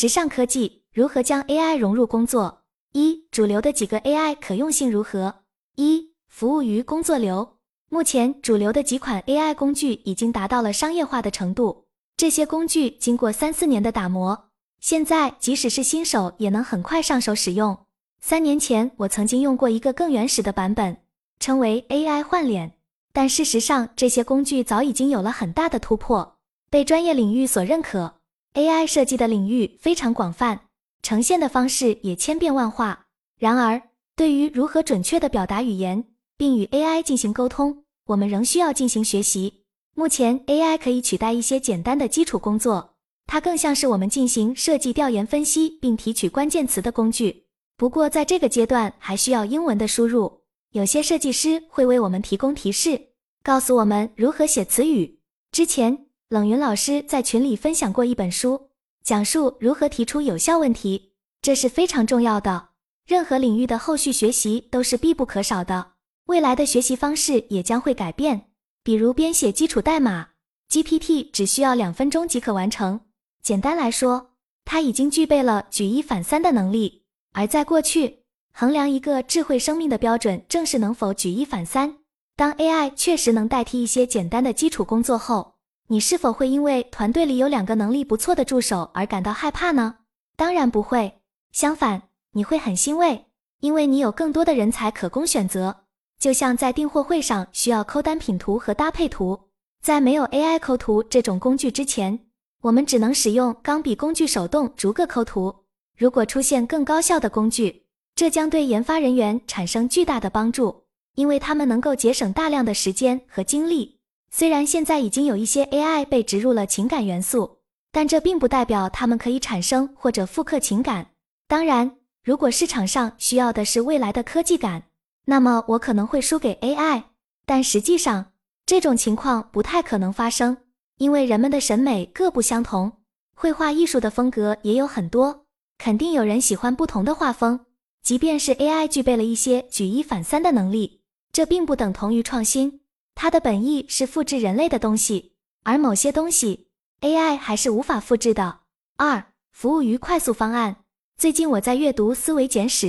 时尚科技如何将 AI 融入工作？一、主流的几个 AI 可用性如何？一、服务于工作流。目前主流的几款 AI 工具已经达到了商业化的程度，这些工具经过三四年的打磨，现在即使是新手也能很快上手使用。三年前我曾经用过一个更原始的版本，称为 AI 换脸，但事实上这些工具早已经有了很大的突破，被专业领域所认可。AI 设计的领域非常广泛，呈现的方式也千变万化。然而，对于如何准确地表达语言，并与 AI 进行沟通，我们仍需要进行学习。目前，AI 可以取代一些简单的基础工作，它更像是我们进行设计调研分析并提取关键词的工具。不过，在这个阶段还需要英文的输入。有些设计师会为我们提供提示，告诉我们如何写词语。之前，冷云老师在群里分享过一本书，讲述如何提出有效问题，这是非常重要的。任何领域的后续学习都是必不可少的。未来的学习方式也将会改变，比如编写基础代码，GPT 只需要两分钟即可完成。简单来说，它已经具备了举一反三的能力。而在过去，衡量一个智慧生命的标准正是能否举一反三。当 AI 确实能代替一些简单的基础工作后，你是否会因为团队里有两个能力不错的助手而感到害怕呢？当然不会，相反，你会很欣慰，因为你有更多的人才可供选择。就像在订货会上需要抠单品图和搭配图，在没有 AI 抠图这种工具之前，我们只能使用钢笔工具手动逐个抠图。如果出现更高效的工具，这将对研发人员产生巨大的帮助，因为他们能够节省大量的时间和精力。虽然现在已经有一些 AI 被植入了情感元素，但这并不代表它们可以产生或者复刻情感。当然，如果市场上需要的是未来的科技感，那么我可能会输给 AI，但实际上这种情况不太可能发生，因为人们的审美各不相同，绘画艺术的风格也有很多，肯定有人喜欢不同的画风。即便是 AI 具备了一些举一反三的能力，这并不等同于创新，它的本意是复制人类的东西，而某些东西 AI 还是无法复制的。二、服务于快速方案。最近我在阅读《思维简史》。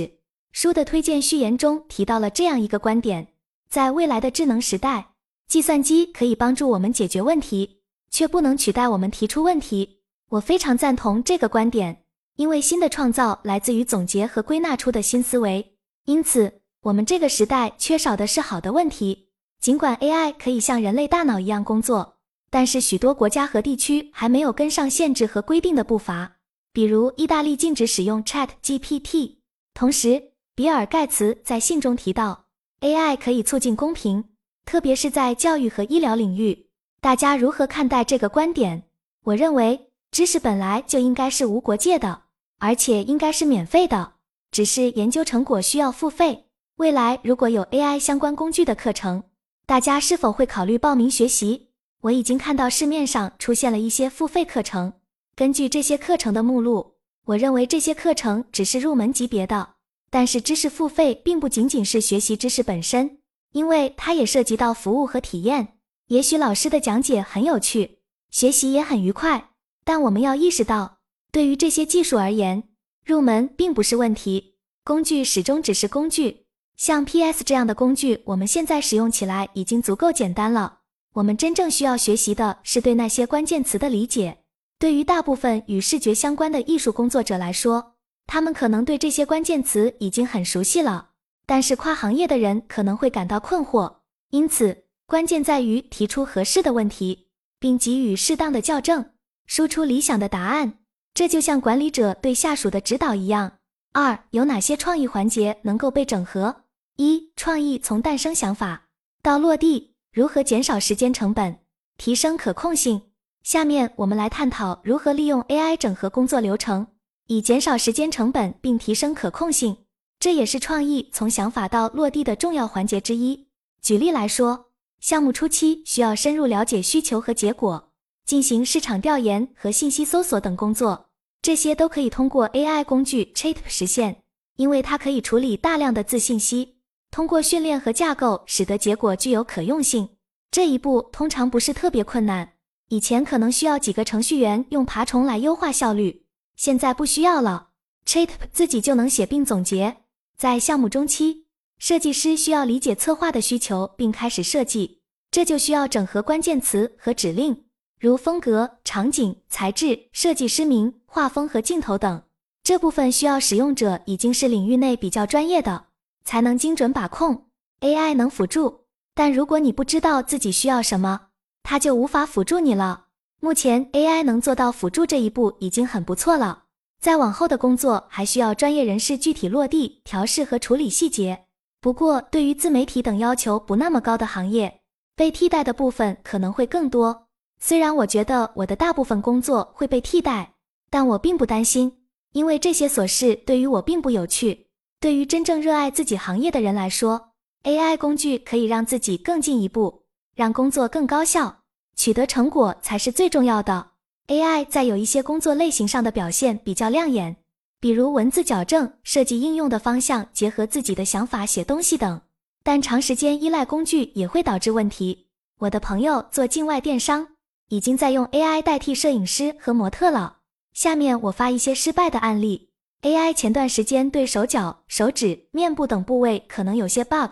书的推荐序言中提到了这样一个观点：在未来的智能时代，计算机可以帮助我们解决问题，却不能取代我们提出问题。我非常赞同这个观点，因为新的创造来自于总结和归纳出的新思维。因此，我们这个时代缺少的是好的问题。尽管 AI 可以像人类大脑一样工作，但是许多国家和地区还没有跟上限制和规定的步伐。比如，意大利禁止使用 ChatGPT，同时。比尔·盖茨在信中提到，AI 可以促进公平，特别是在教育和医疗领域。大家如何看待这个观点？我认为，知识本来就应该是无国界的，而且应该是免费的，只是研究成果需要付费。未来如果有 AI 相关工具的课程，大家是否会考虑报名学习？我已经看到市面上出现了一些付费课程。根据这些课程的目录，我认为这些课程只是入门级别的。但是知识付费并不仅仅是学习知识本身，因为它也涉及到服务和体验。也许老师的讲解很有趣，学习也很愉快，但我们要意识到，对于这些技术而言，入门并不是问题。工具始终只是工具，像 PS 这样的工具，我们现在使用起来已经足够简单了。我们真正需要学习的是对那些关键词的理解。对于大部分与视觉相关的艺术工作者来说，他们可能对这些关键词已经很熟悉了，但是跨行业的人可能会感到困惑。因此，关键在于提出合适的问题，并给予适当的校正，输出理想的答案。这就像管理者对下属的指导一样。二，有哪些创意环节能够被整合？一、创意从诞生想法到落地，如何减少时间成本，提升可控性？下面我们来探讨如何利用 AI 整合工作流程。以减少时间成本并提升可控性，这也是创意从想法到落地的重要环节之一。举例来说，项目初期需要深入了解需求和结果，进行市场调研和信息搜索等工作，这些都可以通过 AI 工具 Chat 实现，因为它可以处理大量的字信息，通过训练和架构使得结果具有可用性。这一步通常不是特别困难，以前可能需要几个程序员用爬虫来优化效率。现在不需要了，Chat 自己就能写并总结。在项目中期，设计师需要理解策划的需求并开始设计，这就需要整合关键词和指令，如风格、场景、材质、设计师名、画风和镜头等。这部分需要使用者已经是领域内比较专业的，才能精准把控。AI 能辅助，但如果你不知道自己需要什么，它就无法辅助你了。目前 AI 能做到辅助这一步已经很不错了。再往后的工作还需要专业人士具体落地、调试和处理细节。不过，对于自媒体等要求不那么高的行业，被替代的部分可能会更多。虽然我觉得我的大部分工作会被替代，但我并不担心，因为这些琐事对于我并不有趣。对于真正热爱自己行业的人来说，AI 工具可以让自己更进一步，让工作更高效，取得成果才是最重要的。AI 在有一些工作类型上的表现比较亮眼，比如文字矫正、设计应用的方向结合自己的想法写东西等。但长时间依赖工具也会导致问题。我的朋友做境外电商，已经在用 AI 代替摄影师和模特了。下面我发一些失败的案例。AI 前段时间对手脚、手指、面部等部位可能有些 bug，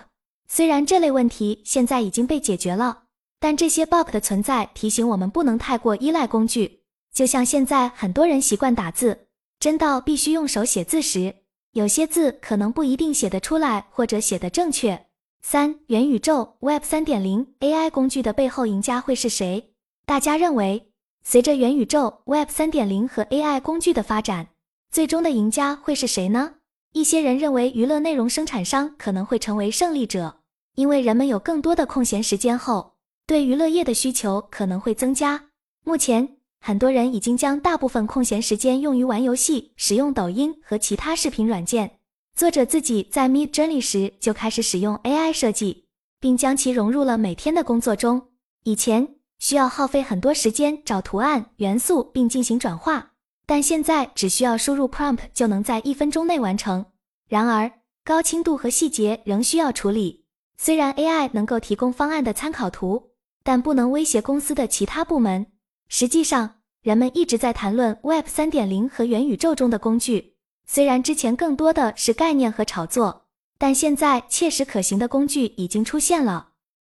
虽然这类问题现在已经被解决了，但这些 bug 的存在提醒我们不能太过依赖工具。就像现在很多人习惯打字，真到必须用手写字时，有些字可能不一定写得出来或者写得正确。三元宇宙 Web 三点零 AI 工具的背后赢家会是谁？大家认为，随着元宇宙 Web 三点零和 AI 工具的发展，最终的赢家会是谁呢？一些人认为娱乐内容生产商可能会成为胜利者，因为人们有更多的空闲时间后，对娱乐业的需求可能会增加。目前。很多人已经将大部分空闲时间用于玩游戏、使用抖音和其他视频软件。作者自己在 Mid Journey 时就开始使用 AI 设计，并将其融入了每天的工作中。以前需要耗费很多时间找图案、元素并进行转化，但现在只需要输入 prompt 就能在一分钟内完成。然而，高清度和细节仍需要处理。虽然 AI 能够提供方案的参考图，但不能威胁公司的其他部门。实际上，人们一直在谈论 Web 三点零和元宇宙中的工具。虽然之前更多的是概念和炒作，但现在切实可行的工具已经出现了。